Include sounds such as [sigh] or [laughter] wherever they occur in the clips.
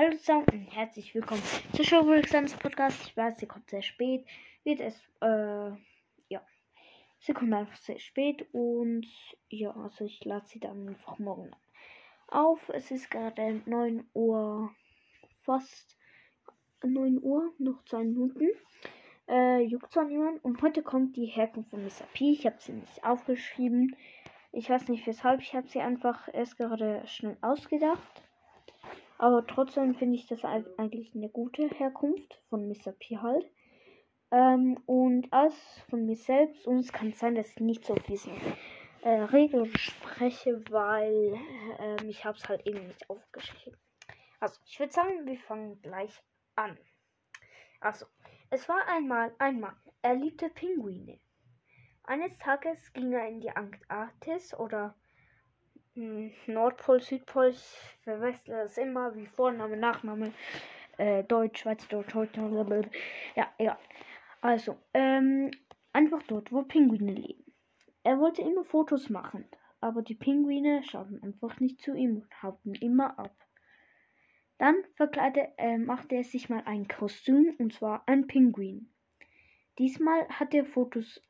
Hallo zusammen und herzlich willkommen zur Show Alexanders Podcast. Ich weiß, sie kommt sehr spät. Wird es, äh, ja. Sie kommt einfach sehr spät und ja, also ich lade sie dann einfach morgen auf. Es ist gerade 9 Uhr, fast 9 Uhr, noch 2 Minuten. Äh, juckt zwar niemand. Und heute kommt die Herkunft von Mr. P. Ich habe sie nicht aufgeschrieben. Ich weiß nicht weshalb. Ich habe sie einfach erst gerade schnell ausgedacht. Aber trotzdem finde ich das eigentlich eine gute Herkunft von Mr. P halt. Ähm, und als von mir selbst, und es kann sein, dass ich nicht so diesen äh, Regeln spreche, weil äh, ich habe es halt eben nicht aufgeschrieben. Also, ich würde sagen, wir fangen gleich an. Also, es war einmal ein Mann, er liebte Pinguine. Eines Tages ging er in die Antarktis oder Nordpol, Südpol, ich verwechsel das immer wie Vorname, Nachname, äh, Deutsch, Schweiz, Deutsch, Deutsch, ja, egal. Also, ähm, einfach dort, wo Pinguine leben. Er wollte immer Fotos machen, aber die Pinguine schauten einfach nicht zu ihm und hauten immer ab. Dann verkleidete, äh, machte er sich mal ein Kostüm, und zwar ein Pinguin. Diesmal hat er Fotos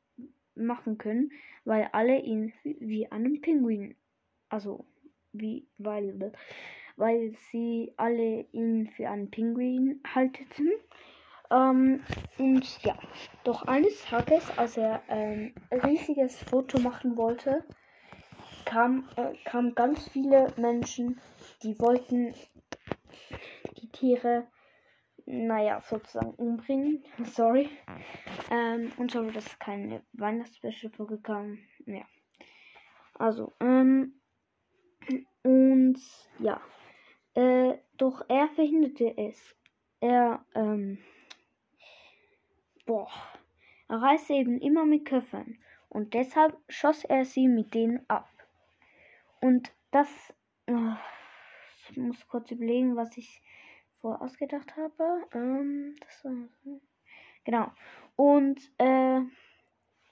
machen können, weil alle ihn wie einen Pinguin, also wie, weil, weil sie alle ihn für einen Pinguin halteten. Ähm, und ja, doch eines Tages, als er ein riesiges Foto machen wollte, kam, äh, kamen ganz viele Menschen, die wollten die Tiere, naja, sozusagen umbringen. [laughs] Sorry. Ähm, und sorry, dass keine Weihnachtsspecial vorgekommen. Ja. Also, ähm, und ja. Äh, doch er verhinderte es. Er, ähm, boah, er reiste eben immer mit Köpfen. Und deshalb schoss er sie mit denen ab. Und das, oh, ich muss kurz überlegen, was ich vor ausgedacht habe. Ähm, das war, genau. Und äh,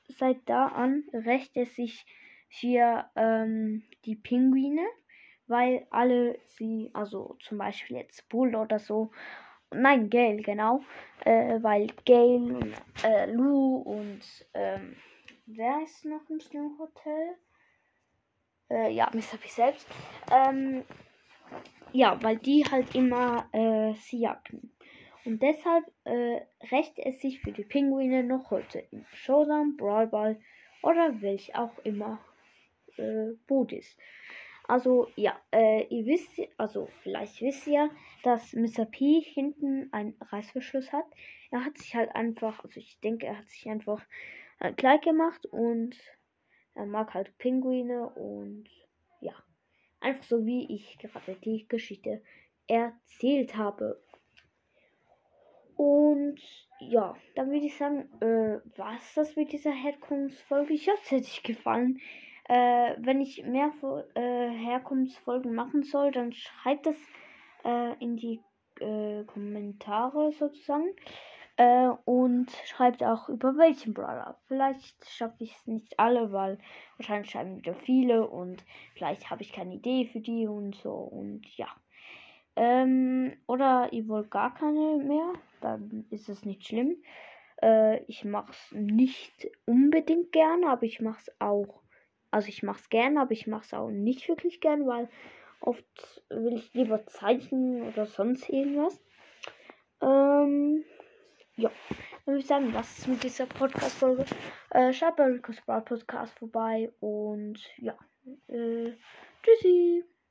seit da an rächt es sich für ähm, die Pinguine, weil alle sie, also zum Beispiel jetzt Bull oder so, nein, Gail, genau, äh, weil Gail und äh, Lou und ähm, wer ist noch im Hotel? Äh, ja, Mr. P selbst. Ähm, ja, weil die halt immer äh, sie jagten. Und deshalb äh, rächt es sich für die Pinguine noch heute im Showdown, Brawl Ball oder welch auch immer äh, Boot ist. Also ja, äh, ihr wisst, also vielleicht wisst ihr, dass Mr. P hinten einen Reißverschluss hat. Er hat sich halt einfach, also ich denke, er hat sich einfach äh, gemacht und er mag halt Pinguine und ja. Einfach so wie ich gerade die Geschichte erzählt habe. Und ja, dann würde ich sagen, äh, was das mit dieser Herkunftsfolge? Ich hoffe, es hätte euch gefallen. Äh, wenn ich mehr äh, Herkunftsfolgen machen soll, dann schreibt es äh, in die äh, Kommentare sozusagen. Äh, und schreibt auch über welchen Brawler. Vielleicht schaffe ich es nicht alle, weil wahrscheinlich schreiben wieder viele und vielleicht habe ich keine Idee für die und so und ja. Ähm, oder ihr wollt gar keine mehr, dann ist es nicht schlimm. Äh, ich mache es nicht unbedingt gerne, aber ich mache es auch. Also ich mache es gerne, aber ich mache es auch nicht wirklich gern, weil oft will ich lieber zeichnen oder sonst irgendwas. Ähm, ja, dann würde ich sagen, das ist mit dieser Podcast-Folge. Äh, schaut bei Rico's Bar Podcast vorbei und ja, äh, tschüssi.